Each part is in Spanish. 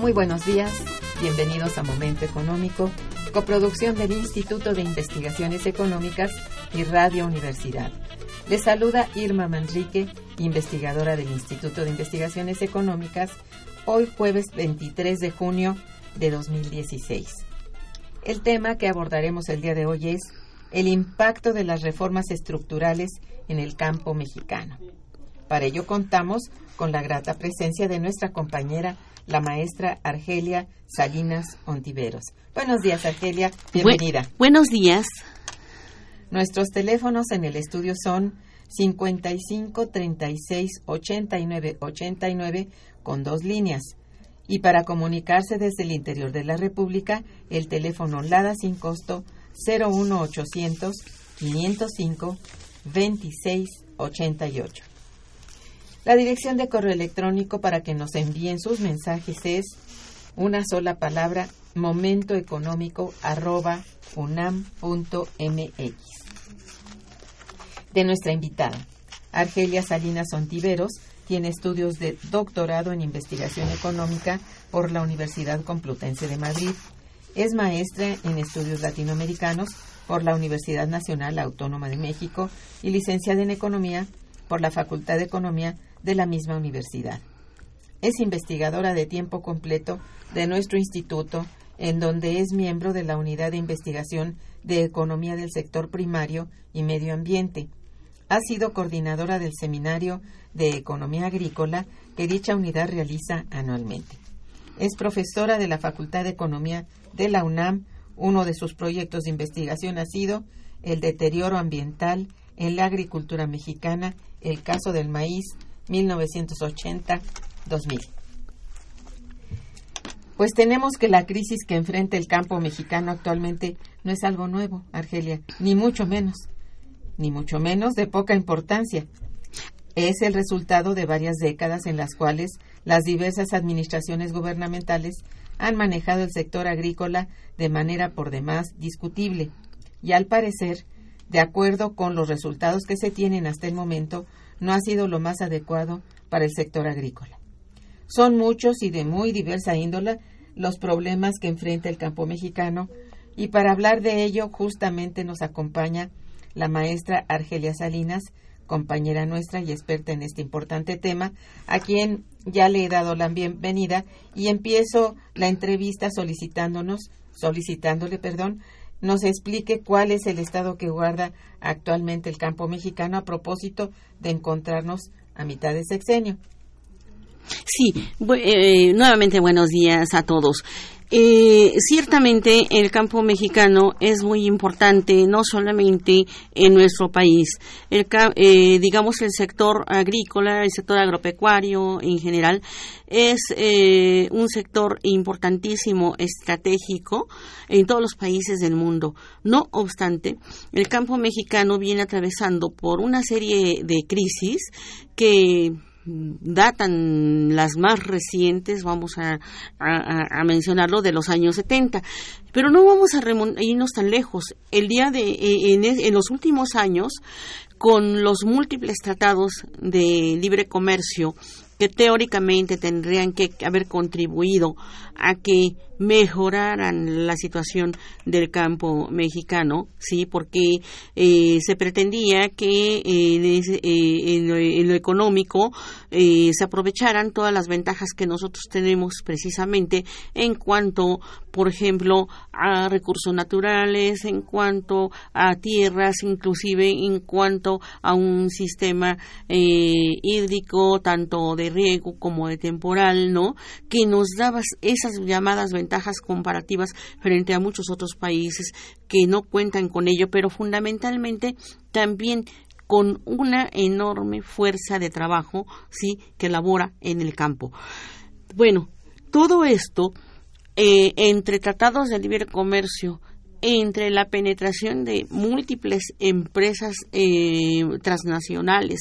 Muy buenos días, bienvenidos a Momento Económico, coproducción del Instituto de Investigaciones Económicas y Radio Universidad. Les saluda Irma Manrique, investigadora del Instituto de Investigaciones Económicas, hoy jueves 23 de junio de 2016. El tema que abordaremos el día de hoy es el impacto de las reformas estructurales en el campo mexicano. Para ello contamos con la grata presencia de nuestra compañera la maestra Argelia Salinas Ontiveros. Buenos días, Argelia. Bienvenida. buenos días. Nuestros teléfonos en el estudio son 55 36 89 89 con dos líneas. Y para comunicarse desde el interior de la República, el teléfono LADA sin costo 01800 505 26 88. La dirección de correo electrónico para que nos envíen sus mensajes es una sola palabra momentoeconómico arroba unam.mx. De nuestra invitada, Argelia Salinas Ontiveros, tiene estudios de doctorado en investigación económica por la Universidad Complutense de Madrid. Es maestra en estudios latinoamericanos por la Universidad Nacional Autónoma de México y licenciada en economía por la Facultad de Economía de la misma universidad. Es investigadora de tiempo completo de nuestro instituto, en donde es miembro de la Unidad de Investigación de Economía del Sector Primario y Medio Ambiente. Ha sido coordinadora del Seminario de Economía Agrícola que dicha unidad realiza anualmente. Es profesora de la Facultad de Economía de la UNAM. Uno de sus proyectos de investigación ha sido el deterioro ambiental en la agricultura mexicana, el caso del maíz 1980-2000. Pues tenemos que la crisis que enfrenta el campo mexicano actualmente no es algo nuevo, Argelia, ni mucho menos, ni mucho menos de poca importancia. Es el resultado de varias décadas en las cuales las diversas administraciones gubernamentales han manejado el sector agrícola de manera por demás discutible y al parecer, de acuerdo con los resultados que se tienen hasta el momento, no ha sido lo más adecuado para el sector agrícola. Son muchos y de muy diversa índole los problemas que enfrenta el campo mexicano y para hablar de ello justamente nos acompaña la maestra Argelia Salinas, compañera nuestra y experta en este importante tema, a quien ya le he dado la bienvenida y empiezo la entrevista solicitándonos, solicitándole, perdón, nos explique cuál es el estado que guarda actualmente el campo mexicano a propósito de encontrarnos a mitad de sexenio. Sí, eh, nuevamente buenos días a todos. Eh, ciertamente el campo mexicano es muy importante, no solamente en nuestro país. El, eh, digamos el sector agrícola, el sector agropecuario en general, es eh, un sector importantísimo, estratégico en todos los países del mundo. No obstante, el campo mexicano viene atravesando por una serie de crisis que datan las más recientes, vamos a, mencionarlo, de los años 70. Pero no vamos a irnos tan lejos. El día de, en, en los últimos años, con los múltiples tratados de libre comercio que teóricamente tendrían que haber contribuido a que mejoraran la situación del campo mexicano, sí, porque eh, se pretendía que eh, en, lo, económico eh, se aprovecharan todas las ventajas que nosotros tenemos precisamente en cuanto, por ejemplo, a recursos naturales, en cuanto a tierras, inclusive en cuanto a un sistema hídrico, tanto de riego como de temporal, ¿no? Que nos daba esas llamadas ventajas ventajas comparativas frente a muchos otros países que no cuentan con ello, pero fundamentalmente también con una enorme fuerza de trabajo, sí, que labora en el campo. Bueno, todo esto eh, entre tratados de libre comercio, entre la penetración de múltiples empresas eh, transnacionales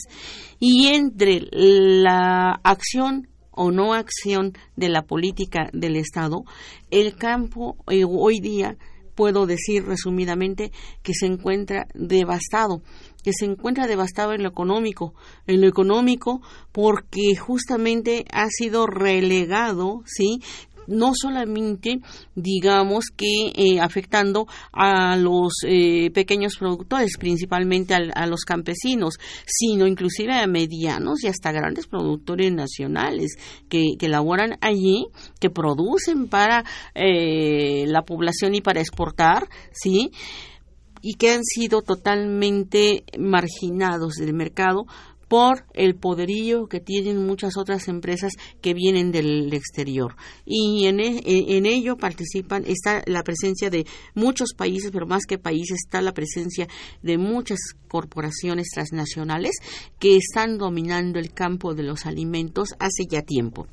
y entre la acción o no acción de la política del Estado, el campo eh, hoy día puedo decir resumidamente que se encuentra devastado, que se encuentra devastado en lo económico, en lo económico porque justamente ha sido relegado, ¿sí? No solamente digamos que eh, afectando a los eh, pequeños productores, principalmente a, los campesinos, sino inclusive a medianos y hasta grandes productores nacionales que, que laboran allí, que producen para eh, la población y para exportar, ¿sí? y que han sido totalmente marginados del mercado por el poderío que tienen muchas otras empresas que vienen del exterior. Y en, e, en, ello participan, está la presencia de muchos países, pero más que países, está la presencia de muchas corporaciones transnacionales que están dominando el campo de los alimentos hace ya tiempo.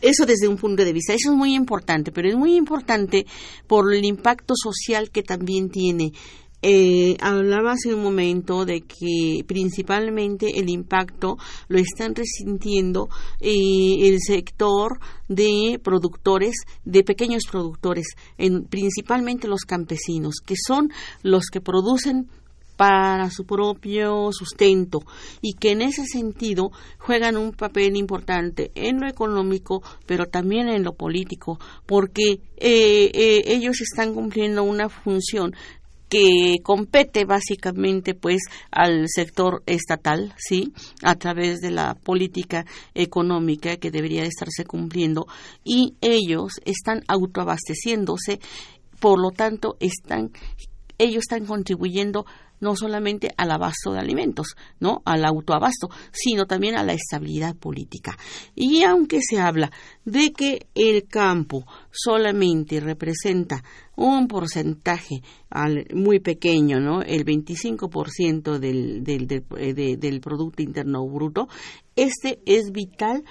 Eso desde un punto de vista, eso es muy importante, pero es muy importante por el impacto social que también tiene eh, hablaba hace un momento de que principalmente el impacto lo están resintiendo eh, el sector de productores, de pequeños productores, en, principalmente los campesinos, que son los que producen para su propio sustento y que en ese sentido juegan un papel importante en lo económico pero también en lo político porque eh, eh, ellos están cumpliendo una función que compete básicamente pues al sector estatal, ¿sí? A través de la política económica que debería estarse cumpliendo y ellos están autoabasteciéndose, por lo tanto están ellos están contribuyendo no solamente al abasto de alimentos, ¿no? al autoabasto, sino también a la estabilidad política. Y aunque se habla de que el campo solamente representa un porcentaje muy pequeño, ¿no? El 25% del, del, del, eh, del Producto Interno Bruto, este es vital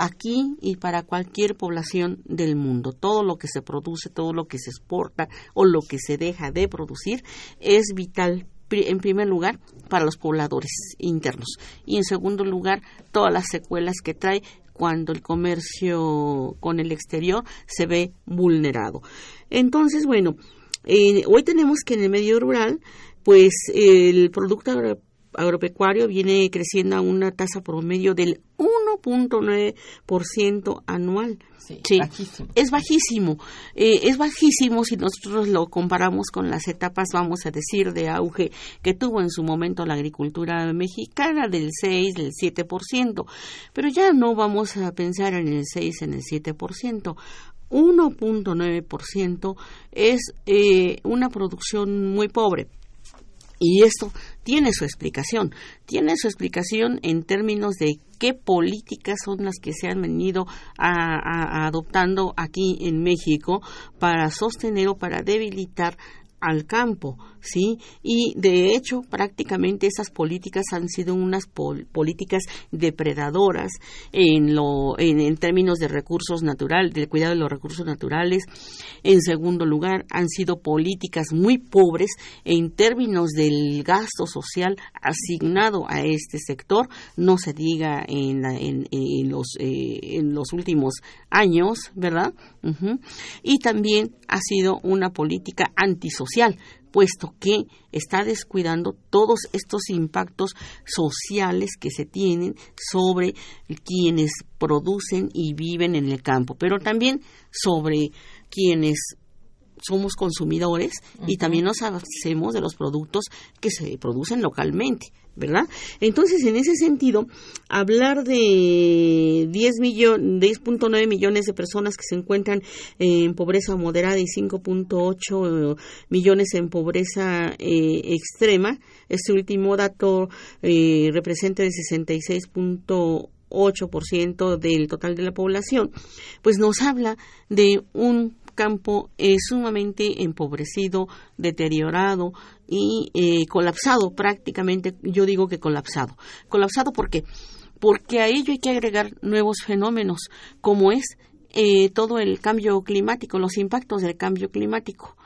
aquí y para cualquier población del mundo. Todo lo que se produce, todo lo que se exporta o lo que se deja de producir es vital en primer lugar, para los pobladores internos y en segundo lugar, todas las secuelas que trae cuando el comercio con el exterior se ve vulnerado. Entonces, bueno, eh, hoy tenemos que en el medio rural, pues el producto agropecuario viene creciendo a una tasa promedio del 1.9% anual. Sí, Bajísimo. Es bajísimo. Eh, es bajísimo si nosotros lo comparamos con las etapas, vamos a decir, de auge que tuvo en su momento la agricultura mexicana del 6, del 7%. Pero ya no vamos a pensar en el 6, en el 7%. 1.9% es eh, una producción muy pobre Y esto tiene su explicación. Tiene su explicación en términos de qué políticas son las que se han venido adoptando aquí en México para sostener o para debilitar al campo, ¿sí? Y de hecho, prácticamente esas políticas han sido unas políticas depredadoras en, lo, en, términos de recursos naturales, del cuidado de los recursos naturales. En segundo lugar, han sido políticas muy pobres en términos del gasto social asignado a este sector, no se diga en, en, los, eh, en los últimos años, ¿verdad? Y también ha sido una política antisocial, puesto que está descuidando todos estos impactos sociales que se tienen sobre quienes producen y viven en el campo, pero también sobre quienes somos consumidores y también nos hacemos de los productos que se producen localmente. ¿verdad? Entonces, en ese sentido, hablar de 10 10.9 millones de personas que se encuentran en pobreza moderada y 5.8 millones en pobreza eh, extrema, este último dato eh, representa el 66.8% del total de la población, pues nos habla de un campo es sumamente empobrecido, deteriorado y eh, colapsado prácticamente, yo digo que colapsado. Colapsado porque porque a ello hay que agregar nuevos fenómenos, como es eh, todo el cambio climático, los impactos del cambio climático.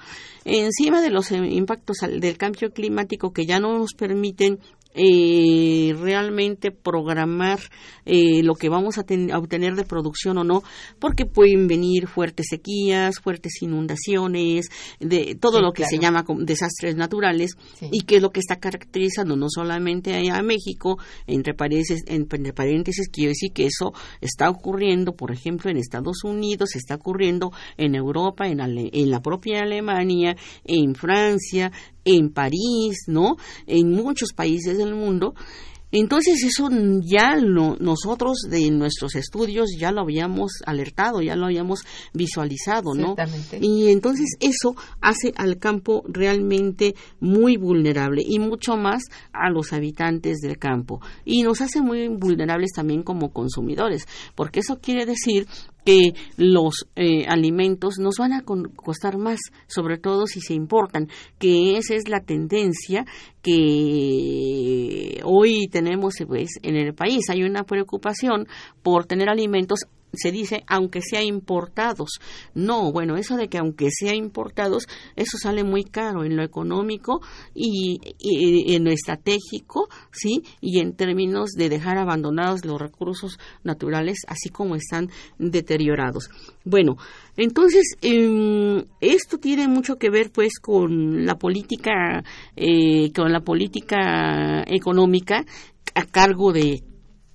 Encima de los eh, impactos del cambio climático que ya no nos permiten eh, realmente programar eh, lo que vamos a, obtener de producción o no, porque pueden venir fuertes sequías, fuertes inundaciones, de todo lo que se llama desastres naturales y que es lo que está caracterizando no solamente a México, entre paréntesis, entre paréntesis quiero decir que eso está ocurriendo, por ejemplo, en Estados Unidos, está ocurriendo en Europa, en, en la propia Alemania, en Francia, en París, ¿no? En muchos países del mundo. Entonces eso ya lo, nosotros de nuestros estudios ya lo habíamos alertado, ya lo habíamos visualizado, ¿no? Y entonces eso hace al campo realmente muy vulnerable y mucho más a los habitantes del campo. Y nos hace muy vulnerables también como consumidores, porque eso quiere decir que los eh, alimentos nos van a costar más, sobre todo si se importan, que esa es la tendencia que hoy tenemos pues, en el país. Hay una preocupación por tener alimentos se dice aunque sea importados. No, bueno, eso de que aunque sea importados, eso sale muy caro en lo económico y, en lo estratégico, ¿sí? Y en términos de dejar abandonados los recursos naturales así como están deteriorados. Bueno, entonces, em, esto tiene mucho que ver pues con la política, eh, con la política económica a cargo de,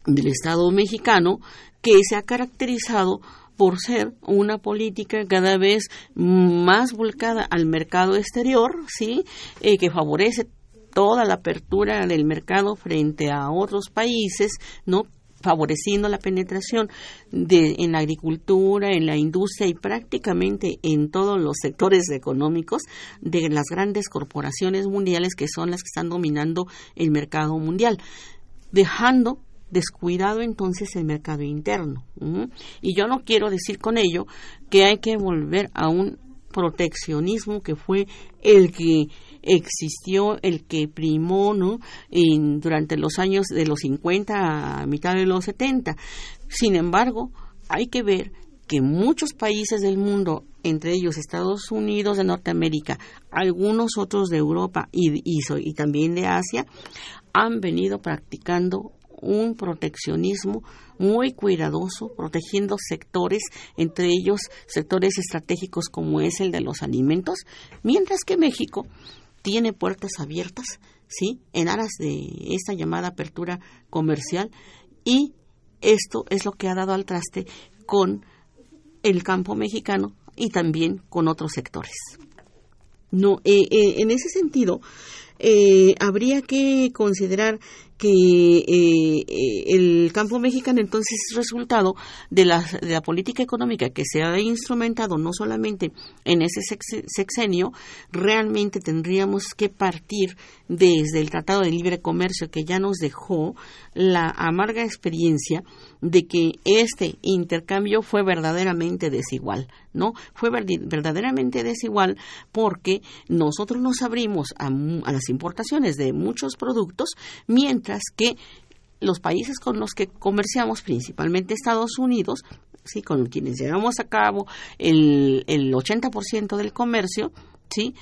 del Estado mexicano que se ha caracterizado por ser una política cada vez más volcada al mercado exterior, sí, eh, que favorece toda la apertura del mercado frente a otros países, no favoreciendo la penetración de, en la agricultura, en la industria y prácticamente en todos los sectores económicos de las grandes corporaciones mundiales que son las que están dominando el mercado mundial, dejando descuidado entonces el mercado interno. Y yo no quiero decir con ello que hay que volver a un proteccionismo que fue el que existió, el que primó ¿no? En, durante los años de los 50 a mitad de los 70. Sin embargo, hay que ver que muchos países del mundo, entre ellos Estados Unidos de Norteamérica, algunos otros de Europa y, y, y también de Asia, han venido practicando un proteccionismo muy cuidadoso, protegiendo sectores, entre ellos sectores estratégicos como es el de los alimentos, mientras que México tiene puertas abiertas, ¿sí? En aras de esta llamada apertura comercial y esto es lo que ha dado al traste con el campo mexicano y también con otros sectores. No, eh, eh, en ese sentido, eh, habría que considerar que eh, el campo mexicano entonces es resultado de la, de la política económica que se ha instrumentado no solamente en ese sexenio, realmente tendríamos que partir desde el Tratado de Libre Comercio que ya nos dejó la amarga experiencia de que este intercambio fue verdaderamente desigual, ¿no? Fue verdaderamente desigual porque nosotros nos abrimos a, a las importaciones de muchos productos, mientras que los países con los que comerciamos, principalmente Estados Unidos, sí, con quienes llevamos a cabo el, el 80% del comercio, sí,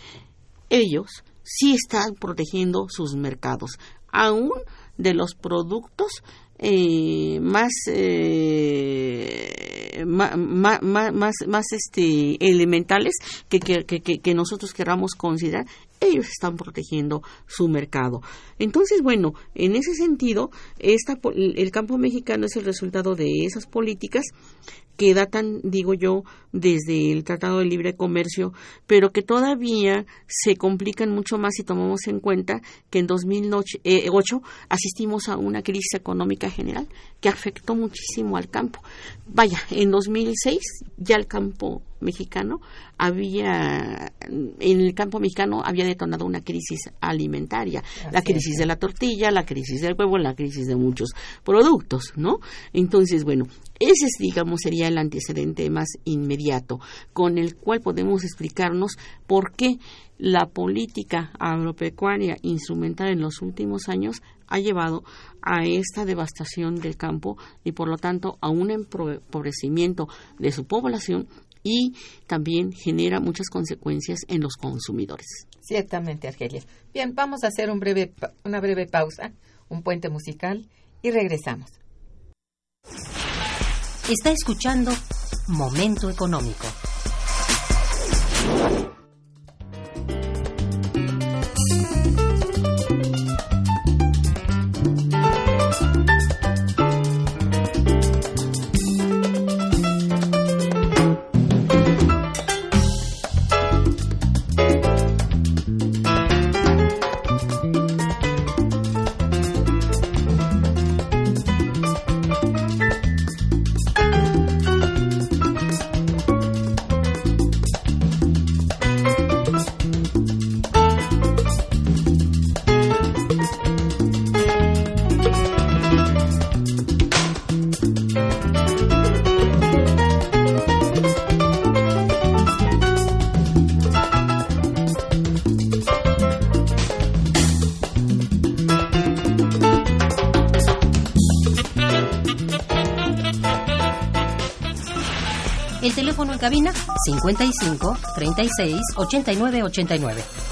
ellos sí están protegiendo sus mercados, aún de los productos eh, más, eh, más, más, este, elementales que, que, que, que nosotros queramos considerar, ellos están protegiendo su mercado. Entonces, bueno, en ese sentido, esta, el campo mexicano es el resultado de esas políticas que datan, digo yo, desde el Tratado de Libre Comercio, pero que todavía se complican mucho más si tomamos en cuenta que en 2008 eh, asistimos a una crisis económica general que afectó muchísimo al campo. Vaya, en 2006 ya el campo mexicano había en el campo mexicano había detonado una crisis alimentaria, la crisis de la tortilla, la crisis del huevo, la crisis de muchos productos, ¿no? Entonces, bueno, ese digamos sería el antecedente más inmediato con el cual podemos explicarnos por qué la política agropecuaria instrumental en los últimos años ha llevado a esta devastación del campo y por lo tanto a un empobrecimiento de su población y también genera muchas consecuencias en los consumidores. Ciertamente, Argelia. Bien, vamos a hacer un breve, una breve pausa, un puente musical y regresamos. Está escuchando Momento Económico. 55 36 89 89.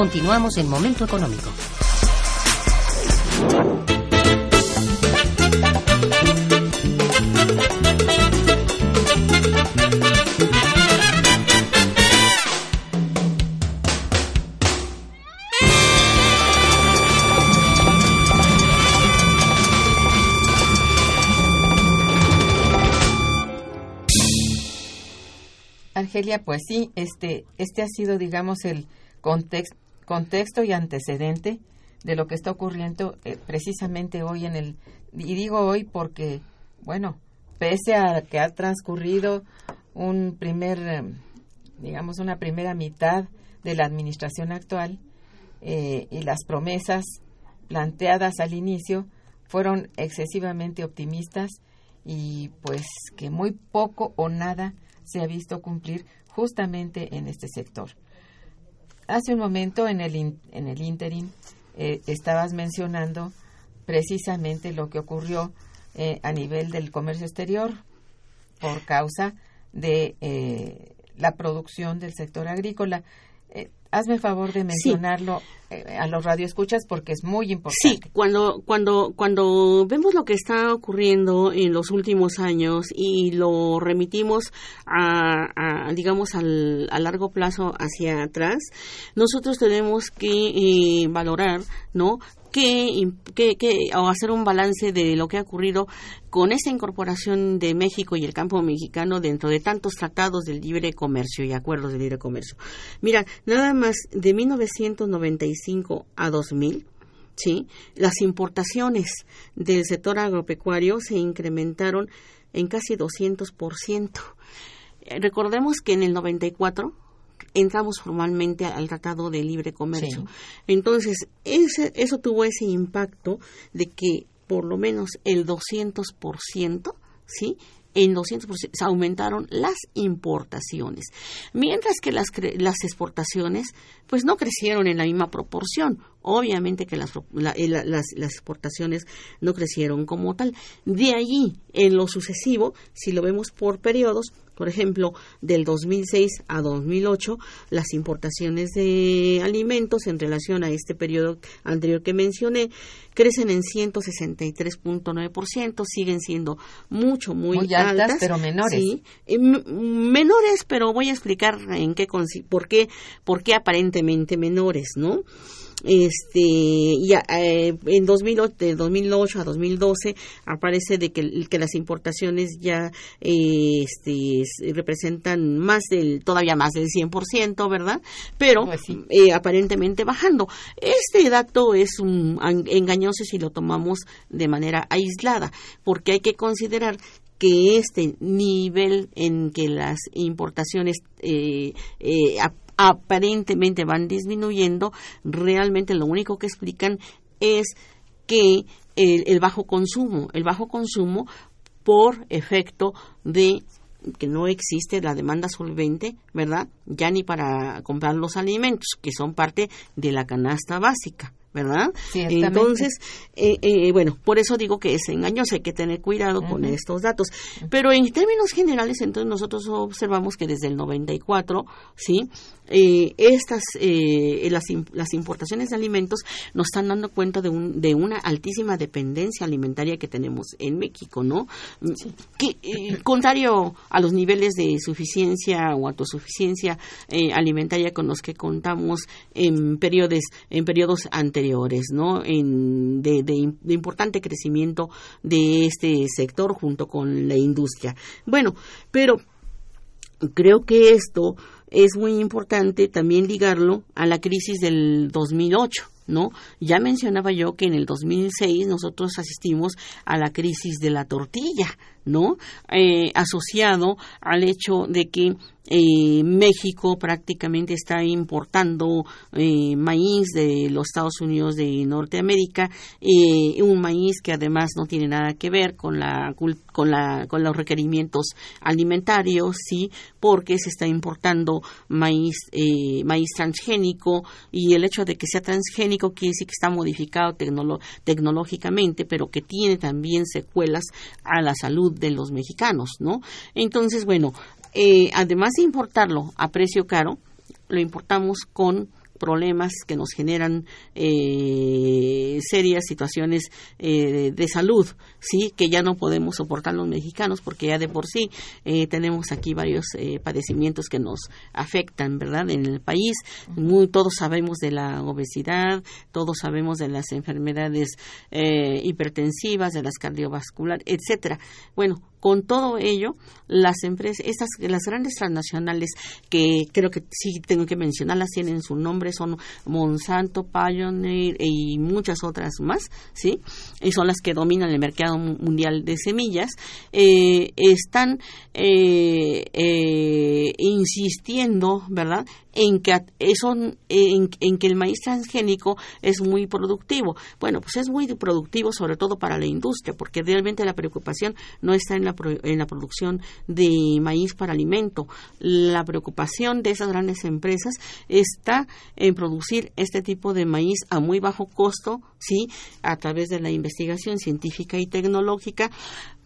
Continuamos en Momento Económico. Argelia, pues sí, este, este ha sido, digamos, el contexto, contexto y antecedente de lo que está ocurriendo eh, precisamente hoy en el y digo hoy porque bueno pese a que ha transcurrido un primer eh, digamos una primera mitad de la administración actual eh, y las promesas planteadas al inicio fueron excesivamente optimistas y pues que muy poco o nada se ha visto cumplir justamente en este sector hace un momento en el, en el interim eh, estabas mencionando precisamente lo que ocurrió eh, a nivel del comercio exterior por causa de eh, la producción del sector agrícola. Hazme favor de mencionarlo eh, a los radioescuchas porque es muy importante. Sí, cuando, cuando, cuando vemos lo que está ocurriendo en los últimos años y lo remitimos a, a digamos, al, a largo plazo hacia atrás, nosotros tenemos que eh, valorar, ¿no? Que, que, que, o hacer un balance de lo que ha ocurrido con esta incorporación de México y el campo mexicano dentro de tantos tratados del libre comercio y acuerdos de libre comercio. Mira, nada más de 1995 a 2000, ¿sí? las importaciones del sector agropecuario se incrementaron en casi 200%. Eh, recordemos que en el 94 entramos formalmente al Tratado de Libre Comercio. Sí. Entonces, ese, eso tuvo ese impacto de que por lo menos el 200%, ¿sí? En 200% se aumentaron las importaciones, mientras que las, las exportaciones pues no crecieron en la misma proporción. Obviamente que las, eh, la- las, las exportaciones no crecieron como tal. De allí, en lo sucesivo, si lo vemos por periodos, por ejemplo, del 2006 a 2008, las importaciones de alimentos en relación a este periodo anterior que mencioné crecen en 163.9%, siguen siendo mucho, muy, Muy altas, pero menores. Sí, menores, pero voy a explicar en qué por qué, por qué aparentemente menores, ¿no? Este ya eh, en 2008, de 2008 a 2012 aparece de que, que las importaciones ya eh, este representan más del todavía más del 100%, ¿verdad? Pero Pues sí. eh, aparentemente bajando. Este dato es un engañoso si lo tomamos de manera aislada, porque hay que considerar que este nivel en que las importaciones eh, eh, aparentemente van disminuyendo, realmente lo único que explican es que el, bajo consumo, el bajo consumo por efecto de que no existe la demanda solvente, ¿verdad? Ya ni para comprar los alimentos, que son parte de la canasta básica, ¿verdad? Entonces, eh, eh, bueno, por eso digo que es engañoso, hay que tener cuidado con estos datos. Pero en términos generales, entonces nosotros observamos que desde el 94, ¿sí? Eh, estas, eh, las, las importaciones de alimentos nos están dando cuenta de, un, de una altísima dependencia alimentaria que tenemos en México, ¿no? Que, eh, contrario a los niveles de suficiencia o autosuficiencia eh, alimentaria con los que contamos en periodos, en periodos anteriores, ¿no? En, de, de de importante crecimiento de este sector junto con la industria. Bueno, pero creo que esto es muy importante también ligarlo a la crisis del 2008. ¿No? Ya mencionaba yo que en el 2006 nosotros asistimos a la crisis de la tortilla, ¿no? Eh, asociado al hecho de que eh, México prácticamente está importando eh, maíz de los Estados Unidos de Norteamérica, eh, un maíz que además no tiene nada que ver con la con la con los requerimientos alimentarios, sí, porque se está importando maíz eh, maíz transgénico y el hecho de que sea transgénico quiere decir que está modificado tecnológicamente, pero que tiene también secuelas a la salud de los mexicanos, ¿no? Entonces, bueno, eh, además de importarlo a precio caro, lo importamos con problemas que nos generan eh, serias situaciones eh, de salud, sí, que ya no podemos soportar los mexicanos porque ya de por sí eh, tenemos aquí varios eh, padecimientos que nos afectan, ¿verdad? En el país, Muy, todos sabemos de la obesidad, todos sabemos de las enfermedades eh, hipertensivas, de las cardiovasculares, etcétera. Bueno, con todo ello, las empresas, estas, las grandes transnacionales que creo que sí tengo que mencionarlas, tienen su nombre, son Monsanto, Pioneer y muchas otras más, ¿sí? Y son las que dominan el mercado mu- mundial de semillas, eh, están eh, eh, insistiendo, ¿verdad? En que, eh, son, en, en que el maíz transgénico es muy productivo. Bueno, pues es muy productivo sobre todo para la industria, porque realmente la preocupación no está en la, pro- en la producción de maíz para alimento. La preocupación de esas grandes empresas está en producir este tipo de maíz a muy bajo costo, ¿sí? A través de la investigación científica y tecnológica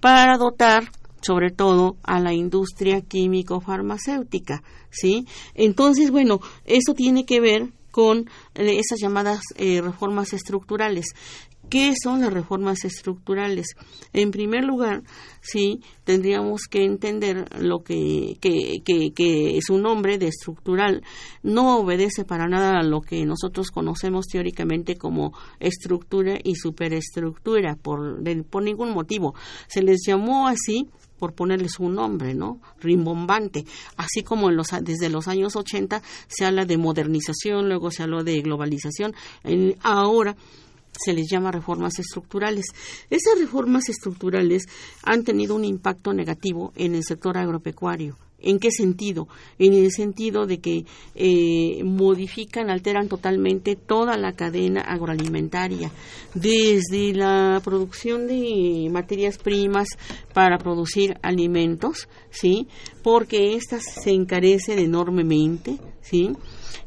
para dotar sobre todo a la industria químico-farmacéutica, ¿sí? Entonces, bueno, eso tiene que ver con eh, esas llamadas eh, reformas estructurales. ¿Qué son las reformas estructurales? En primer lugar, sí, tendríamos que entender lo que, que, que, que, su nombre de estructural no obedece para nada a lo que nosotros conocemos teóricamente como estructura y superestructura, por, ningún motivo. Se les llamó así por ponerles un nombre, ¿no? Rimbombante. Así como en los, desde los años 80 se habla de modernización, luego se habló de globalización, ahora se les llama reformas estructurales. Esas reformas estructurales han tenido un impacto negativo en el sector agropecuario. ¿En qué sentido? En el sentido de que eh, modifican, alteran totalmente toda la cadena agroalimentaria, desde la producción de materias primas para producir alimentos, ¿sí? Porque éstas se encarecen enormemente, ¿sí?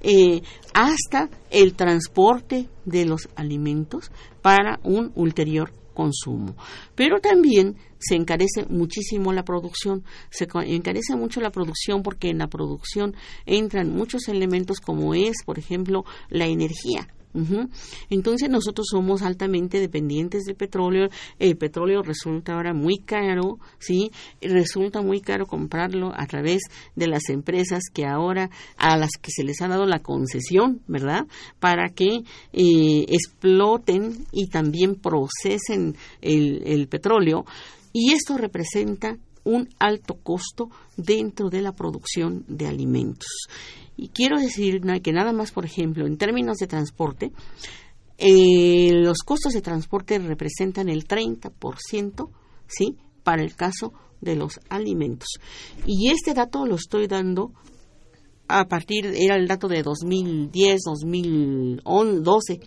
Eh, hasta el transporte de los alimentos para un ulterior consumo. Pero también se encarece muchísimo la producción, se encarece mucho la producción porque en la producción entran muchos elementos como es, por ejemplo, la energía. Entonces nosotros somos altamente dependientes del petróleo. El petróleo resulta ahora muy caro, ¿sí? Resulta muy caro comprarlo a través de las empresas que ahora a las que se les ha dado la concesión, ¿verdad? Para que eh, exploten y también procesen el, el petróleo. Y esto representa un alto costo dentro de la producción de alimentos. Y quiero decir que nada más, por ejemplo, en términos de transporte, eh, los costos de transporte representan el 30%, ¿sí? Para el caso de los alimentos. Y este dato lo estoy dando a partir, era el dato de 2010, 2012,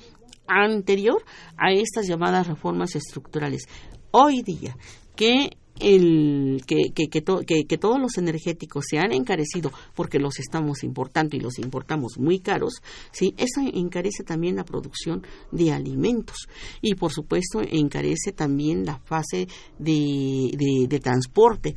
anterior a estas llamadas reformas estructurales. Hoy día, que el que, que, que, que, todos los energéticos se han encarecido porque los estamos importando y los importamos muy caros, ¿sí? eso encarece también la producción de alimentos y por supuesto encarece también la fase de, de transporte,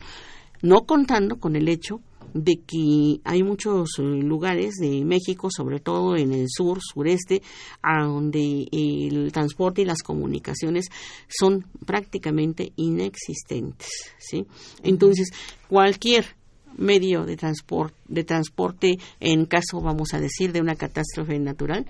no contando con el hecho de que hay muchos eh, lugares de México, sobre todo en el sur, sureste, a donde el transporte y las comunicaciones son prácticamente inexistentes, ¿sí? Entonces, cualquier medio de transporte, de transporte en caso, vamos a decir, de una catástrofe natural,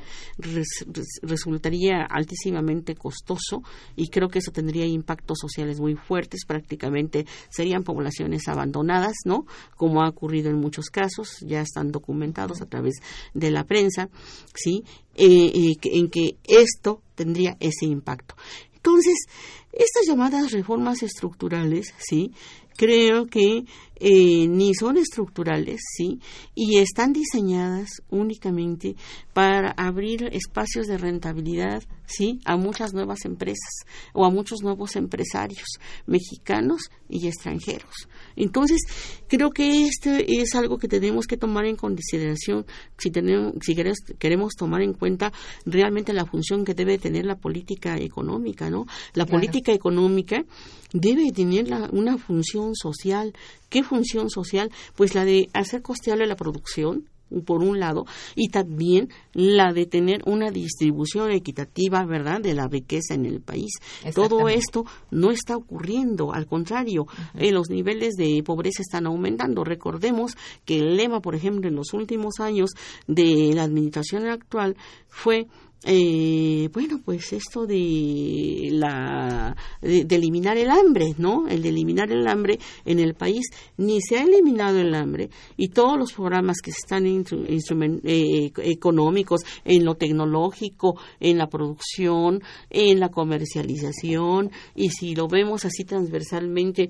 resultaría altísimamente costoso y creo que eso tendría impactos sociales muy fuertes, prácticamente serían poblaciones abandonadas, ¿no? Como ha ocurrido en muchos casos, ya están documentados a través de la prensa, ¿sí? Eh, en que esto tendría ese impacto. Entonces, estas llamadas reformas estructurales, ¿sí? Creo que eh, ni son estructurales, ¿sí? Y están diseñadas únicamente para abrir espacios de rentabilidad, ¿sí? A muchas nuevas empresas o a muchos nuevos empresarios mexicanos y extranjeros. Entonces, creo que este es algo que tenemos que tomar en consideración si, tenemos, si queremos, tomar en cuenta realmente la función que debe tener la política económica, ¿no? La política económica debe tener una función social ¿Qué función social? Pues la de hacer costeable la producción, por un lado, y también la de tener una distribución equitativa, ¿verdad?, de la riqueza en el país. Todo esto no está ocurriendo, al contrario, eh, los niveles de pobreza están aumentando. Recordemos que el lema, por ejemplo, en los últimos años de la administración actual fue eh, bueno, pues esto de la de, eliminar el hambre, ¿no? El de eliminar el hambre en el país ni se ha eliminado el hambre y todos los programas que están eh, económicos en lo tecnológico, en la producción, en la comercialización y si lo vemos así transversalmente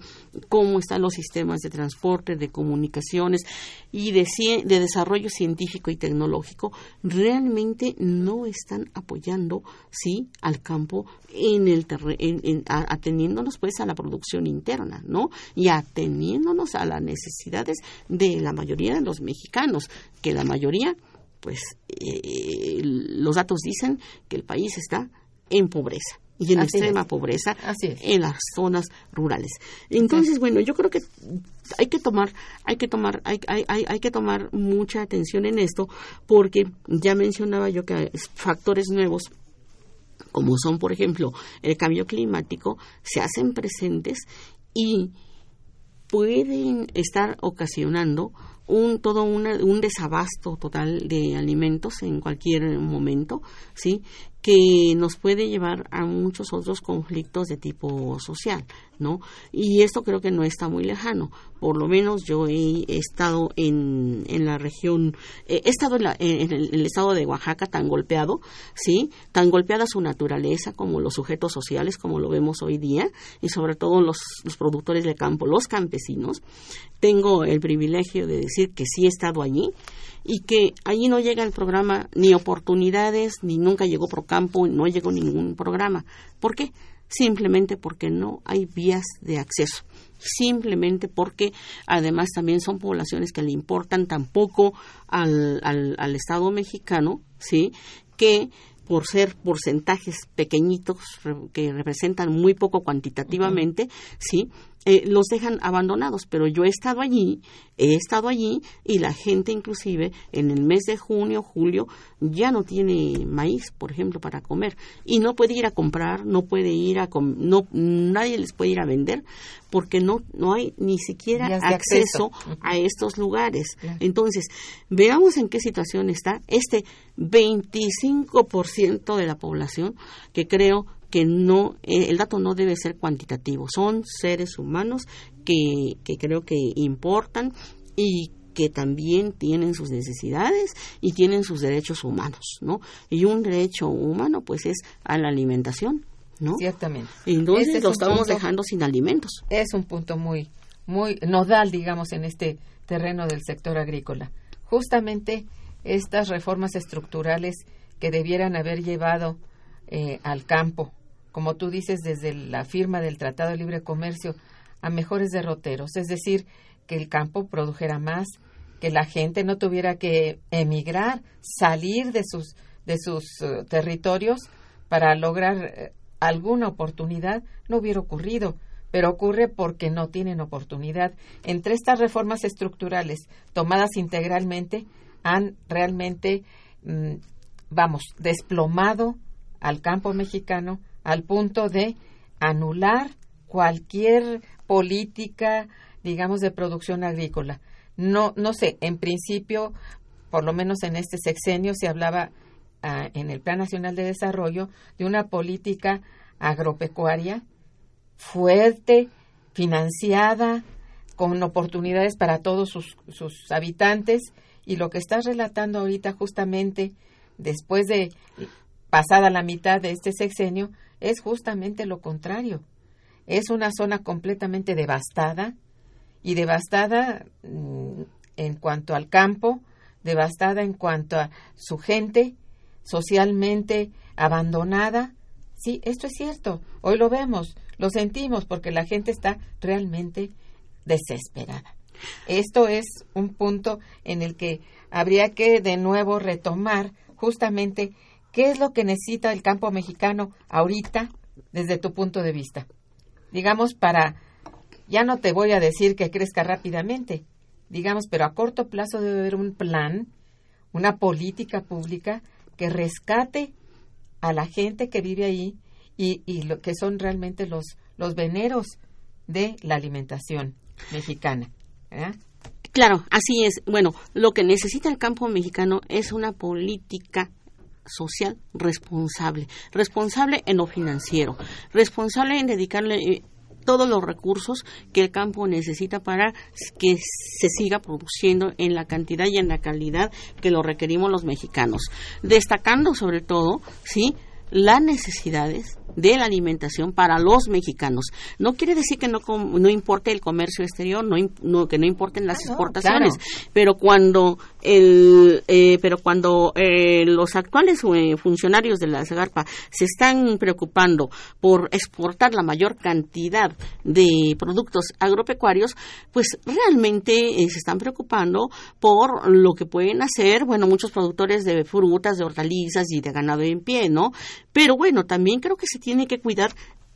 cómo están los sistemas de transporte, de comunicaciones y de, de desarrollo científico y tecnológico realmente no están apoyando sí al campo en el en, ateniéndonos pues a la producción interna no y ateniéndonos a las necesidades de la mayoría de los mexicanos que la mayoría pues eh, los datos dicen que el país está en pobreza y en Así extrema es. pobreza en las zonas rurales. Entonces, bueno, yo creo que hay que tomar, hay que tomar, hay, hay, hay, hay que tomar mucha atención en esto, porque ya mencionaba yo que factores nuevos como son, por ejemplo, el cambio climático, se hacen presentes y pueden estar ocasionando un todo una- un desabasto total de alimentos en cualquier momento, sí, que nos puede llevar a muchos otros conflictos de tipo social, ¿no? Y esto creo que no está muy lejano. Por lo menos yo he estado en, en la región, he estado en, la- el, en el estado de Oaxaca tan golpeado, sí, tan golpeada su naturaleza como los sujetos sociales, como lo vemos hoy día, y sobre todo los, los productores de campo, los campesinos. Tengo el privilegio de decir que sí he estado allí y que allí no llega el programa ni oportunidades, ni nunca llegó Procampo, no llegó ningún programa. ¿Por qué? Simplemente porque no hay vías de acceso. Simplemente porque además también son poblaciones que le importan tampoco al, al, al Estado mexicano, ¿sí? Que por ser porcentajes pequeñitos que representan muy poco cuantitativamente, sí, eh, los dejan abandonados. Pero yo he estado allí, he estado allí y la gente inclusive en el mes de junio, julio ya no tiene maíz, por ejemplo, para comer y no puede ir a comprar, no puede ir a com- no nadie les puede ir a vender porque no no hay ni siquiera acceso a estos lugares. Claro. Entonces, veamos en qué situación está este 25% de la población que creo que no, eh, el dato no debe ser cuantitativo, son seres humanos que, que creo que importan y que también tienen sus necesidades y tienen sus derechos humanos, ¿no? Y un derecho humano, pues, es a la alimentación, ¿no? Ciertamente. Entonces es lo estamos punto- dejando sin alimentos. es un punto muy, muy nodal, digamos, en este terreno del sector agrícola. Justamente estas reformas estructurales que debieran haber llevado eh, al campo, como tú dices, desde la firma del Tratado de Libre Comercio a mejores derroteros, es decir, que el campo produjera más, que la gente no tuviera que emigrar, salir de sus, de sus eh, territorios para lograr eh, alguna oportunidad, no hubiera ocurrido pero ocurre porque no tienen oportunidad. Entre estas reformas estructurales tomadas integralmente han realmente, mm, vamos, desplomado al campo mexicano al punto de anular cualquier política, digamos, de producción agrícola. No, no sé, en principio, por lo menos en este sexenio se hablaba ah, en el Plan Nacional de Desarrollo de una política agropecuaria fuerte, financiada, con oportunidades para todos sus, sus habitantes. Y lo que estás relatando ahorita justamente, después de pasada la mitad de este sexenio, es justamente lo contrario. Es una zona completamente devastada y devastada mm, en cuanto al campo, devastada en cuanto a su gente, socialmente abandonada. Sí, esto es cierto. Hoy lo vemos, lo sentimos porque la gente está realmente desesperada. Esto es un punto en el que habría que de nuevo retomar justamente qué es lo que necesita el campo mexicano ahorita desde tu punto de vista. Digamos, para, ya no te voy a decir que crezca rápidamente, digamos, pero a corto plazo debe haber un plan, una política pública que rescate a la gente que vive ahí y, lo que son realmente los, los veneros de la alimentación mexicana. Claro, así es. Bueno, lo que necesita el campo mexicano es una política social responsable, responsable en lo financiero, responsable en dedicarle eh, todos los recursos que el campo necesita para que se siga produciendo en la cantidad y en la calidad que lo requerimos los mexicanos, destacando sobre todo, sí, las necesidades de la alimentación para los mexicanos. No quiere decir que no, no importe el comercio exterior, no, que no importen las Ah, no, exportaciones, claro. pero cuando el, eh, pero cuando eh, los actuales eh, funcionarios de la Zagarpa se están preocupando por exportar la mayor cantidad de productos agropecuarios, pues realmente se están preocupando por lo que pueden hacer, bueno, muchos productores de frutas, de hortalizas y de ganado en pie, ¿no? Pero bueno, también creo que se tiene que cuidar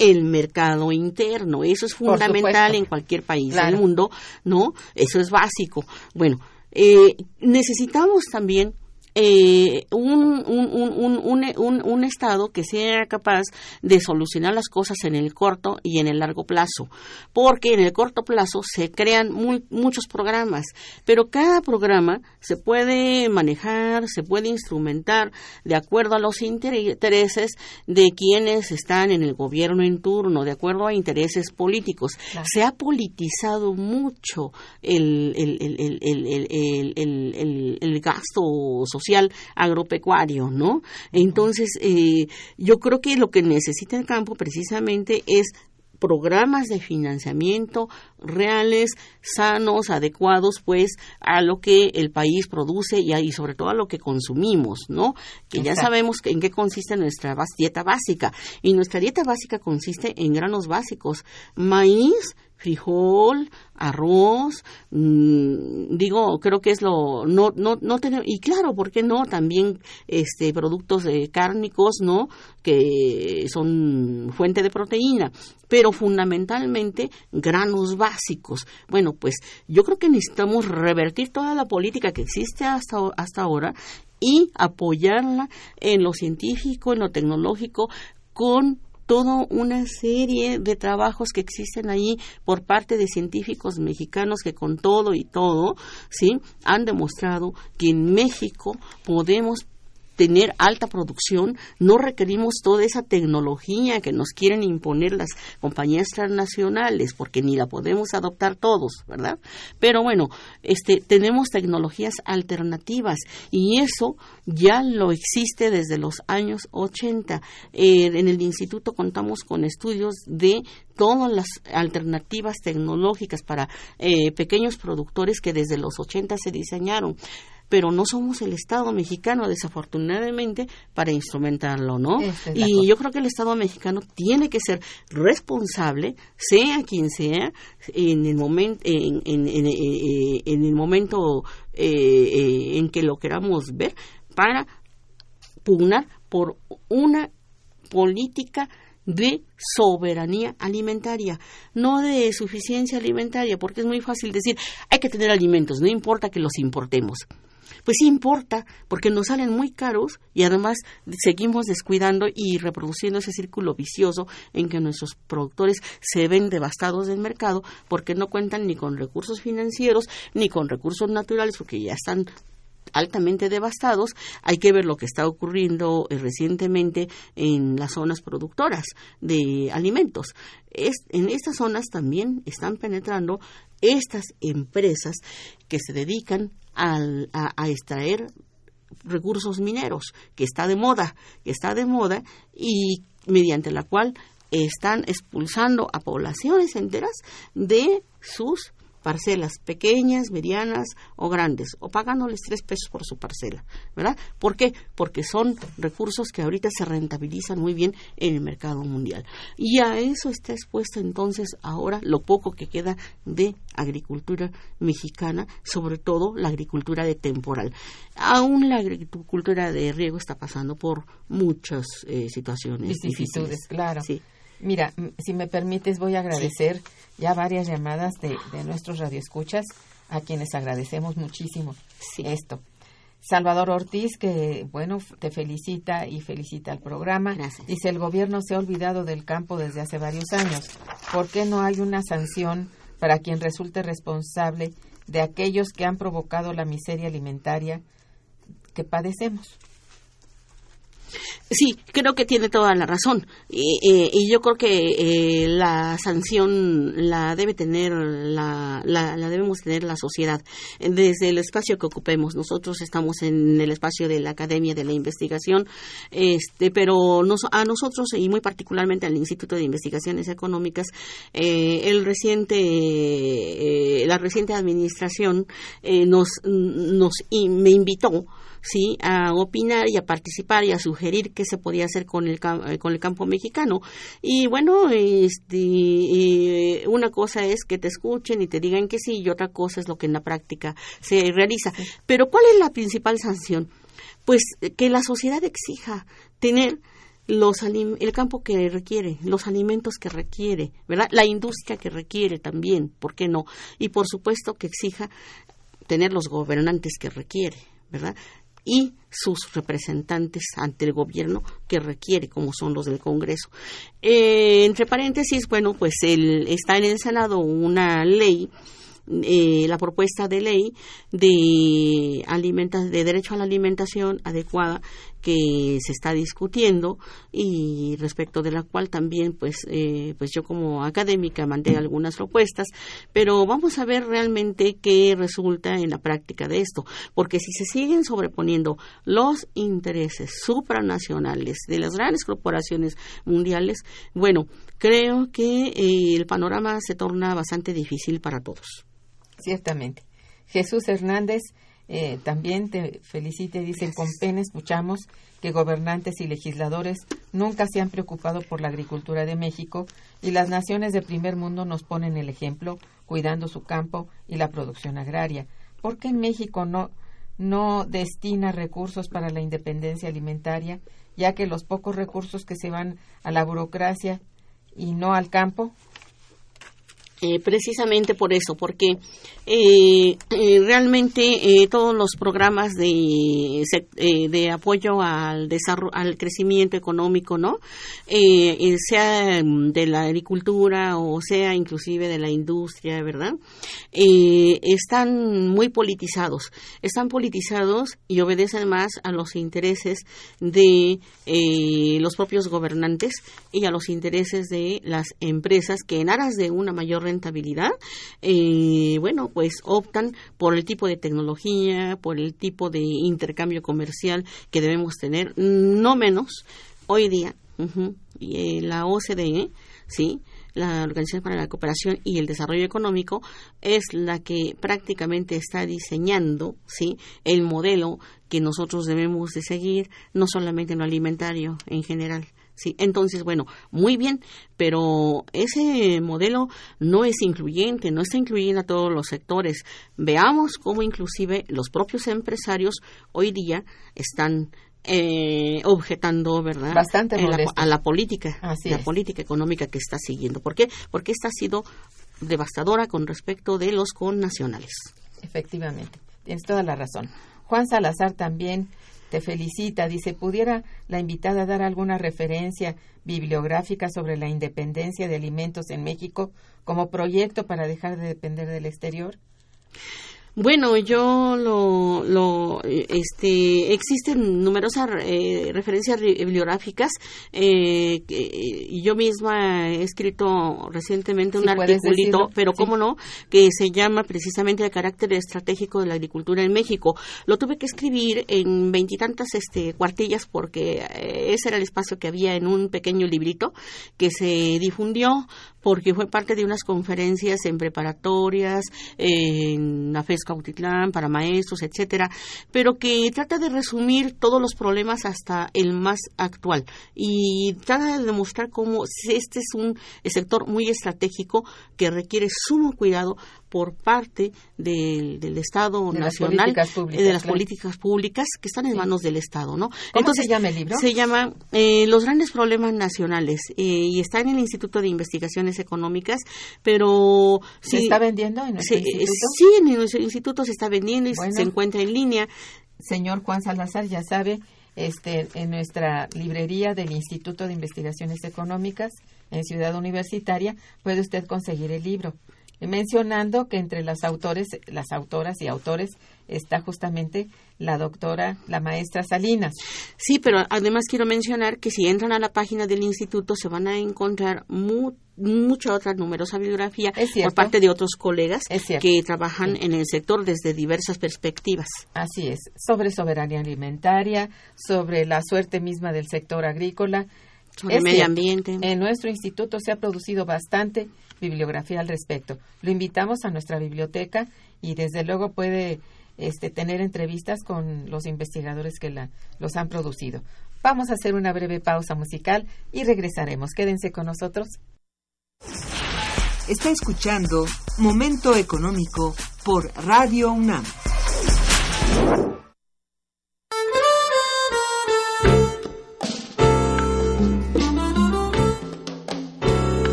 el mercado interno. Eso es fundamental en cualquier país del mundo, ¿no? Eso es básico. Bueno, eh, necesitamos también eh, un, un, un, Estado que sea capaz de solucionar las cosas en el corto y en el largo plazo, porque en el corto plazo se crean muchos programas, pero cada programa se puede manejar, se puede instrumentar de acuerdo a los intereses de quienes están en el gobierno en turno, de acuerdo a intereses políticos. Se ha politizado mucho el, el, el, el gasto social social agropecuario, ¿no? Entonces, eh, yo creo que lo que necesita el campo precisamente es programas de financiamiento reales, sanos, adecuados, pues, a lo que el país produce y, y sobre todo a lo que consumimos, ¿no? Que ya sabemos en qué consiste nuestra dieta básica. Y nuestra dieta básica consiste en granos básicos, maíz, frijol, arroz, mmm, digo, creo que es lo no no no tener y claro, ¿por qué no? También este productos eh, cárnicos, ¿no? que son fuente de proteína, pero fundamentalmente granos básicos. Bueno, pues yo creo que necesitamos revertir toda la política que existe hasta hasta ahora y apoyarla en lo científico, en lo tecnológico con toda una serie de trabajos que existen ahí por parte de científicos mexicanos que con todo y todo, ¿sí? Han demostrado que en México podemos tener alta producción, no requerimos toda esa tecnología que nos quieren imponer las compañías transnacionales, porque ni la podemos adoptar todos, ¿verdad? Pero bueno, este, tenemos tecnologías alternativas y eso ya lo existe desde los años 80. Eh, en el instituto contamos con estudios de todas las alternativas tecnológicas para eh, pequeños productores que desde los 80 se diseñaron pero no somos el Estado mexicano, desafortunadamente, para instrumentarlo, ¿no? Y yo creo que el Estado mexicano tiene que ser responsable, sea quien sea, en el momento, en, en, en, eh, en el momento eh, eh, en que lo queramos ver, para pugnar por una política de soberanía alimentaria, no de suficiencia alimentaria, porque es muy fácil decir, hay que tener alimentos, no importa que los importemos pues sí importa, porque nos salen muy caros y además seguimos descuidando y reproduciendo ese círculo vicioso en que nuestros productores se ven devastados del mercado porque no cuentan ni con recursos financieros ni con recursos naturales porque ya están altamente devastados, hay que ver lo que está ocurriendo eh, recientemente en las zonas productoras de alimentos. en estas zonas también están penetrando estas empresas que se dedican a, extraer recursos mineros, que está de moda, que está de moda y mediante la cual están expulsando a poblaciones enteras de sus parcelas pequeñas, medianas o grandes, o pagándoles tres pesos por su parcela, ¿verdad? ¿Por qué? Porque son recursos que ahorita se rentabilizan muy bien en el mercado mundial. Y a eso está expuesto entonces ahora lo poco que queda de agricultura mexicana, sobre todo la agricultura de temporal. Aún la agricultura de riego está pasando por muchas eh, situaciones difíciles. Claro. Sí. Mira, si me permites, voy a agradecer ya varias llamadas de, de, nuestros radioescuchas, a quienes agradecemos muchísimo esto. Salvador Ortiz, que bueno, te felicita y felicita al programa. Dice, el gobierno se ha olvidado del campo desde hace varios años. ¿Por qué no hay una sanción para quien resulte responsable de aquellos que han provocado la miseria alimentaria que padecemos? Sí, creo que tiene toda la razón. Y, eh, y yo creo que eh, la sanción la debe tener, la, la, debemos tener la sociedad desde el espacio que ocupemos. Nosotros estamos en el espacio de la academia de la investigación, este, pero nos, a nosotros y muy particularmente al Instituto de Investigaciones Económicas, eh, el reciente, eh, la reciente administración eh, nos, nos me invitó sí a opinar y a participar y a sugerir qué se podía hacer con el eh, con el campo mexicano y bueno este eh, una cosa es que te escuchen y te digan que sí y otra cosa es lo que en la práctica se realiza pero cuál es la principal sanción pues que la sociedad exija tener los el campo que requiere, los alimentos que requiere, ¿verdad? La industria que requiere también, ¿por qué no? Y por supuesto que exija tener los gobernantes que requiere, ¿verdad? Y sus representantes ante el gobierno que requiere, como son los del Congreso. Eh, entre paréntesis, bueno, pues el, está en el Senado una ley eh, la propuesta de ley de, de derecho a la alimentación adecuada que se está discutiendo y respecto de la cual también pues eh, pues yo como académica mandé algunas propuestas pero vamos a ver realmente qué resulta en la práctica de esto porque si se siguen sobreponiendo los intereses supranacionales de las grandes corporaciones mundiales bueno creo que eh, el panorama se torna bastante difícil para todos ciertamente Jesús Hernández eh, también te felicita y dice, con pena escuchamos que gobernantes y legisladores nunca se han preocupado por la agricultura de México y las naciones de primer mundo nos ponen el ejemplo cuidando su campo y la producción agraria. ¿Por qué México no, no destina recursos para la independencia alimentaria, ya que los pocos recursos que se van a la burocracia y no al campo eh, precisamente por eso, porque eh, eh, realmente todos los programas de, de apoyo al desarrollo, al crecimiento económico, ¿no? sea de la agricultura o sea inclusive de la industria, ¿verdad? están muy politizados, están politizados y obedecen más a los intereses de los propios gobernantes y a los intereses de las empresas que en aras de una mayor rentabilidad, eh, bueno, pues optan por el tipo de tecnología, por el tipo de intercambio comercial que debemos tener, no menos. Hoy día. y, la OCDE, sí, la Organización para la Cooperación y el Desarrollo Económico es la que prácticamente está diseñando sí el modelo que nosotros debemos de seguir no solamente en lo alimentario en general Sí, entonces, bueno, muy bien, pero ese modelo no es incluyente, no está incluyendo a todos los sectores. Veamos cómo inclusive los propios empresarios hoy día están eh, objetando, ¿verdad? Bastante a la política, la política económica que está siguiendo. ¿Por qué? Porque esta ha sido devastadora con respecto de los connacionales. Efectivamente, tienes toda la razón. Juan Salazar también te felicita. Dice, ¿pudiera la invitada dar alguna referencia bibliográfica sobre la independencia de alimentos en México como proyecto para dejar de depender del exterior? Bueno, yo lo, lo este, existen numerosas eh, referencias bibliográficas. Eh, yo misma he escrito recientemente un articulito, pero cómo no, que se llama precisamente el carácter estratégico de la agricultura en México. Lo tuve que escribir en veintitantas este, cuartillas porque eh, ese era el espacio que había en un pequeño librito que se difundió porque fue parte de unas conferencias en preparatorias, en la FES Cautitlán, para maestros, etcétera, pero que trata de resumir todos los problemas hasta el más actual y trata de demostrar cómo este es un sector muy estratégico que requiere sumo cuidado por parte del, del Estado nacional eh, de las políticas públicas que están en manos del Estado, ¿no? Entonces, se llama el libro? Se llama eh, Los grandes problemas nacionales eh, y está en el Instituto de Investigaciones Económicas, pero se está vendiendo en el instituto. Sí, en el instituto se está vendiendo y se encuentra en línea. Señor Juan Salazar, ya sabe, este, en nuestra librería del Instituto de Investigaciones Económicas en Ciudad Universitaria puede usted conseguir el libro mencionando que entre las autores, las autoras y autores está justamente la doctora, la maestra Salinas. Sí, pero además quiero mencionar que si entran a la página del instituto se van a encontrar mucha otra numerosa bibliografía por parte de otros colegas que trabajan en el sector desde diversas perspectivas. Así es, sobre soberanía alimentaria, sobre la suerte misma del sector agrícola. Sobre el medio ambiente. En nuestro instituto se ha producido bastante bibliografía al respecto. Lo invitamos a nuestra biblioteca y desde luego puede este, tener entrevistas con los investigadores que la, los han producido. Vamos a hacer una breve pausa musical y regresaremos. Quédense con nosotros. Está escuchando Momento Económico por Radio UNAM.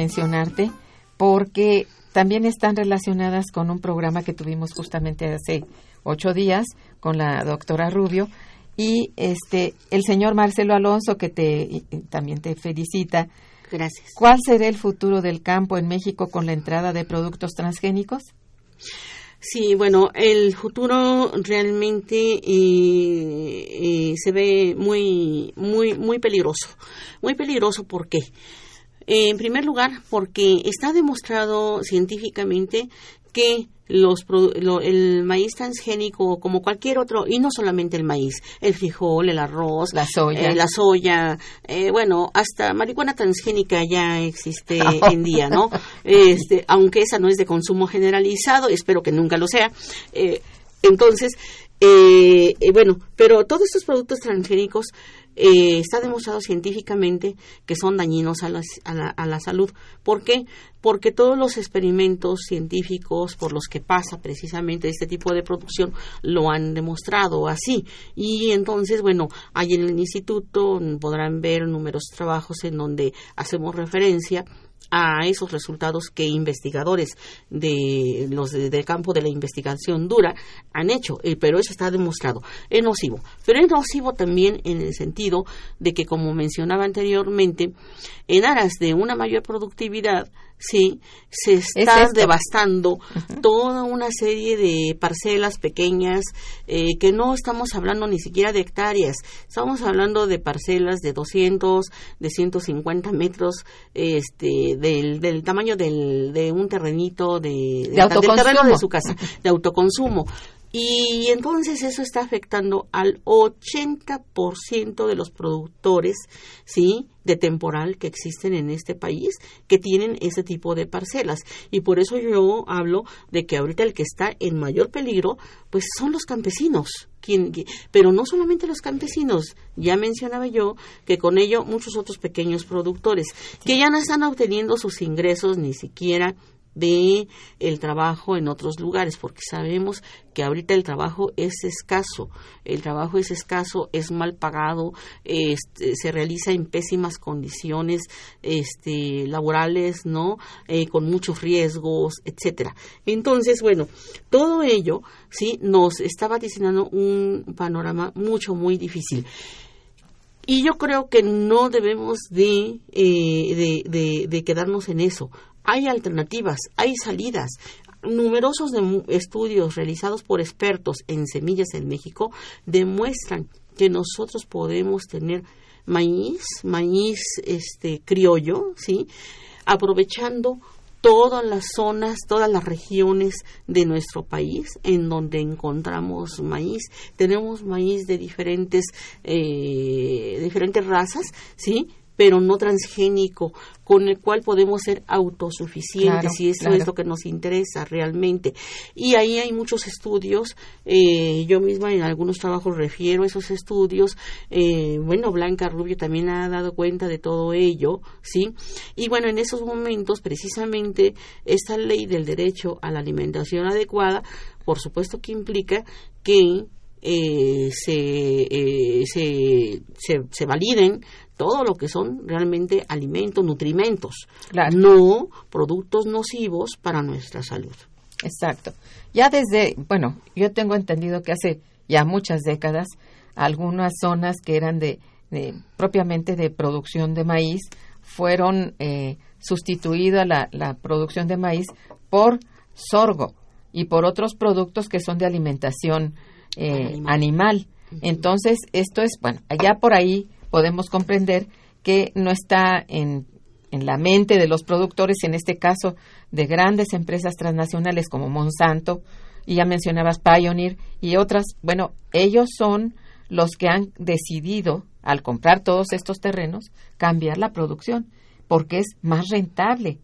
Mencionarte porque también están relacionadas con un programa que tuvimos justamente hace ocho días con la doctora Rubio y este el señor Marcelo Alonso que te también te felicita. Gracias. ¿Cuál será el futuro del campo en México con la entrada de productos transgénicos? Sí, bueno, el futuro realmente eh, eh, se ve muy, muy, muy peligroso. Muy peligroso, ¿por qué? En primer lugar, porque está demostrado científicamente que los, el maíz transgénico, como cualquier otro, y no solamente el maíz, el frijol, el arroz, la soya, eh, la soya eh, bueno, hasta marihuana transgénica ya existe hoy en día, ¿no? Este, aunque esa no es de consumo generalizado, espero que nunca lo sea. Eh, entonces, bueno, pero todos estos productos transgénicos eh, está demostrado científicamente que son dañinos a la, a, la, salud. ¿Por qué? Porque todos los experimentos científicos por los que pasa precisamente este tipo de producción lo han demostrado así. Y entonces, bueno, ahí en el instituto podrán ver numerosos trabajos en donde hacemos referencia a esos resultados que investigadores de los del campo de la investigación dura han hecho, eh, pero eso está demostrado. Es nocivo, pero es nocivo también en el sentido de que, como mencionaba anteriormente, en aras de una mayor productividad, sí, se está devastando toda una serie de parcelas pequeñas eh, que no estamos hablando ni siquiera de hectáreas, estamos hablando de parcelas de 200, de 150 metros, este, del, del tamaño del, de un terrenito de, de, autoconsumo. de su casa, de autoconsumo. Y entonces eso está afectando al 80% de los productores, ¿sí? De temporal que existen en este país que tienen ese tipo de parcelas. Y por eso yo hablo de que ahorita el que está en mayor peligro, pues son los campesinos. Quien, pero no solamente los campesinos, ya mencionaba yo que con ello muchos otros pequeños productores que ya no están obteniendo sus ingresos ni siquiera de el trabajo en otros lugares porque sabemos que ahorita el trabajo es escaso el trabajo es escaso es mal pagado este, se realiza en pésimas condiciones este laborales no eh, con muchos riesgos etcétera. Entonces bueno todo ello sí nos estaba diseñando un panorama mucho muy difícil. Y yo creo que no debemos de, eh, de, de quedarnos en eso hay alternativas, hay salidas. Numerosos estudios realizados por expertos en semillas en México demuestran que nosotros podemos tener maíz, maíz este criollo, ¿sí? aprovechando todas las zonas, todas las regiones de nuestro país en donde encontramos maíz. Tenemos maíz de diferentes, eh, diferentes razas, ¿sí? Pero no transgénico, con el cual podemos ser autosuficientes y eso es lo que nos interesa realmente. Y ahí hay muchos estudios, eh, yo misma en algunos trabajos refiero a esos estudios, eh, bueno, Blanca Rubio también ha dado cuenta de todo ello, ¿sí? Y bueno, en esos momentos precisamente esta ley del derecho a la alimentación adecuada, por supuesto que implica que eh, se, se, se, se, validen todo lo que son realmente alimentos, nutrimentos, no productos nocivos para nuestra salud. Exacto. Ya desde, bueno, yo tengo entendido que hace ya muchas décadas algunas zonas que eran de, propiamente de producción de maíz fueron eh, sustituidas la, la producción de maíz por sorgo y por otros productos que son de alimentación eh, animal. Entonces, esto es, bueno, allá por ahí podemos comprender que no está en, en la mente de los productores, en este caso de grandes empresas transnacionales como Monsanto, y ya mencionabas Pioneer y otras, bueno, ellos son los que han decidido, al comprar todos estos terrenos, cambiar la producción, porque es más rentable.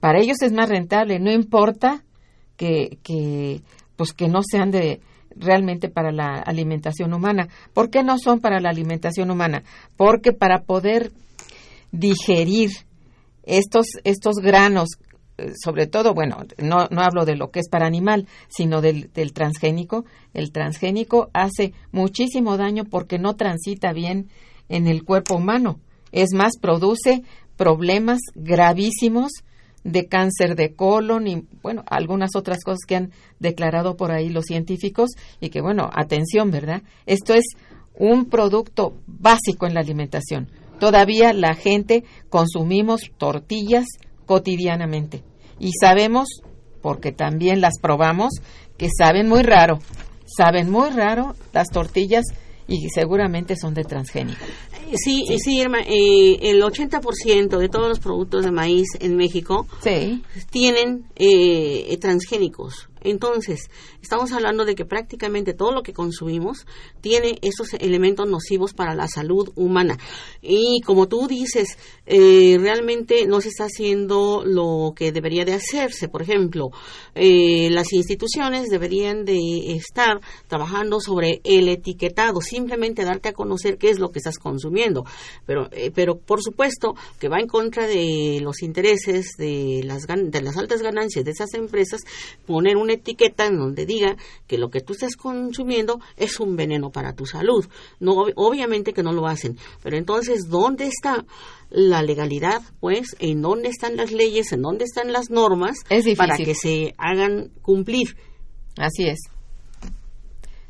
Para ellos es más rentable, no importa que, que pues que no sean de, realmente para la alimentación humana. ¿Por qué no son para la alimentación humana? Porque para poder digerir estos, estos granos, eh, sobre todo, bueno, no, no hablo de lo que es para animal, sino del, del transgénico, el transgénico hace muchísimo daño porque no transita bien en el cuerpo humano. Es más, produce problemas gravísimos de cáncer de colon y, bueno, algunas otras cosas que han declarado por ahí los científicos y que, bueno, atención, ¿verdad? Esto es un producto básico en la alimentación. Todavía la gente consumimos tortillas cotidianamente y sabemos, porque también las probamos, que saben muy raro. Saben muy raro las tortillas y seguramente son de transgénico. Sí, sí, Irma, eh, el 80% de todos los productos de maíz en México tienen eh, transgénicos. Entonces, estamos hablando de que prácticamente todo lo que consumimos tiene esos elementos nocivos para la salud humana. Y como tú dices, eh, realmente no se está haciendo lo que debería de hacerse. Por ejemplo, eh, las instituciones deberían de estar trabajando sobre el etiquetado, simplemente darte a conocer qué es lo que estás consumiendo. Pero, eh, pero por supuesto que va en contra de los intereses de las, de las altas ganancias de esas empresas poner un etiqueta en donde diga que lo que tú estás consumiendo es un veneno para tu salud. No, obviamente que no lo hacen, pero entonces, ¿dónde está la legalidad? Pues, ¿en dónde están las leyes? ¿En dónde están las normas para que se hagan cumplir? Así es.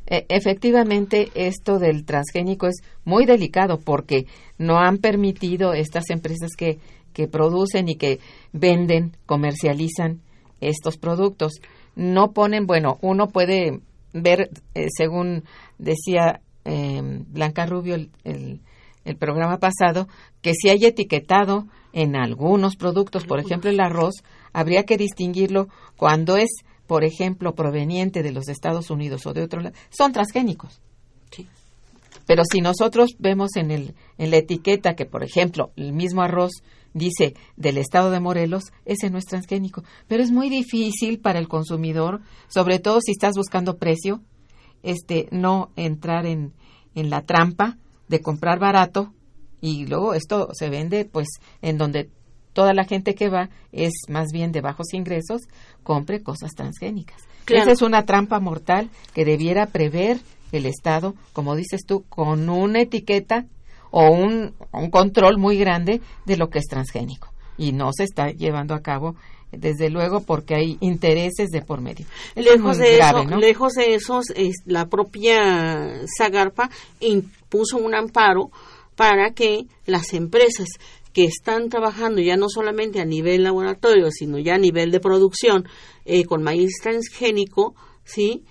E, efectivamente, esto del transgénico es muy delicado porque no han permitido estas empresas que, que producen y que venden, comercializan estos productos no ponen, bueno, uno puede ver, eh, según decía em, Blanca Rubio el, el, programa pasado, que si hay etiquetado en algunos productos, por ejemplo el arroz, habría que distinguirlo cuando es, por ejemplo, proveniente de los Estados Unidos o de otro lado, son transgénicos. Pero si nosotros vemos en, el, en la etiqueta que, por ejemplo, el mismo arroz dice del estado de Morelos, ese no es transgénico. Pero es muy difícil para el consumidor, sobre todo si estás buscando precio, este, no entrar en, en la trampa de comprar barato y luego esto se vende pues en donde toda la gente que va es más bien de bajos ingresos, compre cosas transgénicas. Esa es una trampa mortal que debiera prever el Estado, como dices tú, con una etiqueta o un, un control muy grande de lo que es transgénico. Y no se está llevando a cabo desde luego porque hay intereses de por medio. lejos, de eso, lejos de eso, la propia Zagarpa impuso un amparo para que las empresas que están trabajando ya no solamente a nivel laboratorio, sino ya a nivel de producción eh, con maíz transgénico, ¿sí?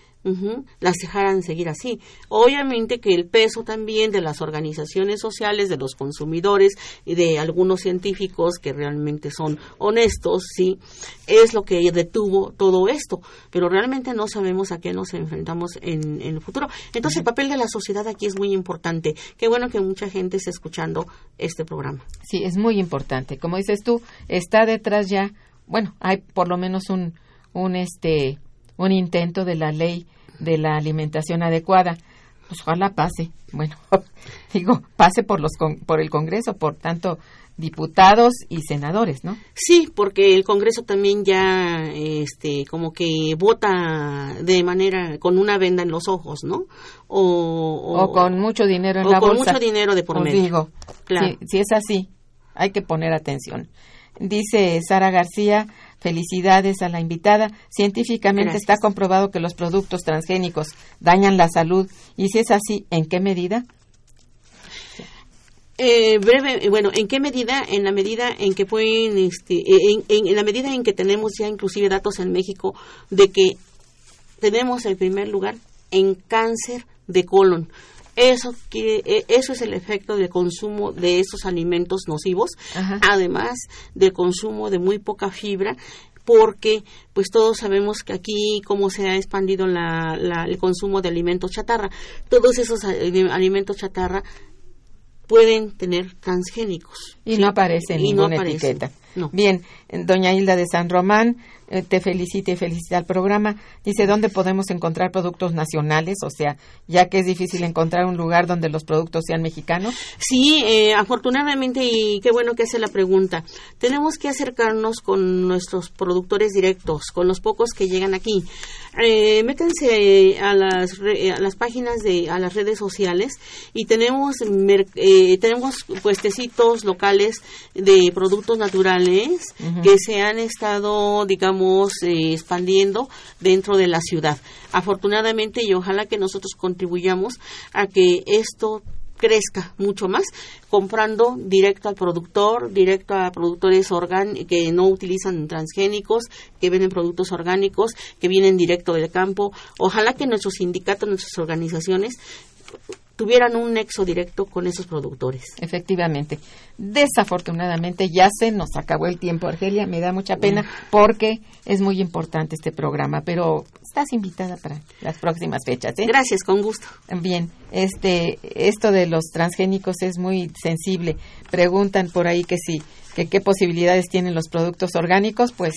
Las dejaran seguir así. Obviamente que el peso también de las organizaciones sociales, de los consumidores y de algunos científicos que realmente son honestos, sí, es lo que detuvo todo esto. Pero realmente no sabemos a qué nos enfrentamos en, el futuro. Entonces el papel de la sociedad aquí es muy importante. Qué bueno que mucha gente esté escuchando este programa. Sí, es muy importante. Como dices tú, está detrás ya, bueno, hay por lo menos un, un este un intento de la ley de la alimentación adecuada. Pues ojalá pase. Bueno, digo, pase por los por el Congreso, por tanto diputados y senadores, ¿no? Sí, porque el Congreso también ya este como que vota de manera con una venda en los ojos, ¿no? O, con mucho dinero en la bolsa. con mucho dinero de por medio. Digo, claro. si es así, hay que poner atención. Dice Sara García, Felicidades a la invitada. Científicamente está comprobado que los productos transgénicos dañan la salud y si es así, ¿en qué medida? Eh, breve, bueno, ¿en qué medida? En la medida en que pueden, este, en, en, la medida en que tenemos ya inclusive datos en México de que tenemos el primer lugar en cáncer de colon. Eso, e, eso es el efecto del consumo de esos alimentos nocivos, además del consumo de muy poca fibra porque pues todos sabemos que aquí cómo se ha expandido la, el consumo de alimentos chatarra. Todos esos alimentos chatarra pueden tener transgénicos. Y no aparece en ninguna etiqueta. Bien, doña Hilda de San Román, eh, te felicite y felicita al programa. Dice, ¿dónde podemos encontrar productos nacionales? O sea, ya que es difícil encontrar un lugar donde los productos sean mexicanos. Sí, eh, afortunadamente, y qué bueno que hace la pregunta. Tenemos que acercarnos con nuestros productores directos, con los pocos que llegan aquí. Eh, métanse a las, a las páginas de, a las redes sociales y tenemos, eh, tenemos puestecitos locales de productos naturales que se han estado, digamos, eh, expandiendo dentro de la ciudad. Afortunadamente y ojalá que nosotros contribuyamos a que esto crezca mucho más comprando directo al productor, directo a productores que no utilizan transgénicos, que venden productos orgánicos, que vienen directo del campo. Ojalá que nuestros sindicatos, nuestras organizaciones tuvieran un nexo directo con esos productores. Efectivamente. Desafortunadamente ya se nos acabó el tiempo, Argelia. Me da mucha pena porque es muy importante este programa, pero estás invitada para las próximas fechas. ¿eh? Gracias, con gusto. Bien, este, esto de los transgénicos es muy sensible. Preguntan por ahí que sí, que qué posibilidades tienen los productos orgánicos, pues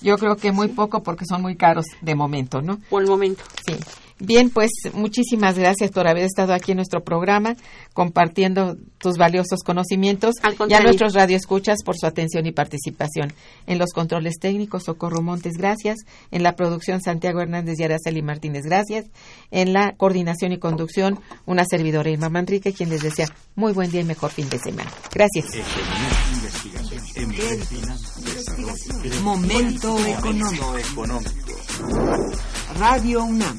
yo creo que muy poco porque son muy caros de momento, ¿no? Por el momento. Sí. Bien, pues muchísimas gracias por haber estado aquí en nuestro programa compartiendo tus valiosos conocimientos y a nuestros radioescuchas por su atención y participación. En los controles técnicos, Socorro Montes, gracias. En la producción, Santiago Hernández y Araceli Martínez, gracias. En la coordinación y conducción, una servidora Irma Manrique, quien les desea muy buen día y mejor fin de semana. Gracias. Momento económico. Radio UNAM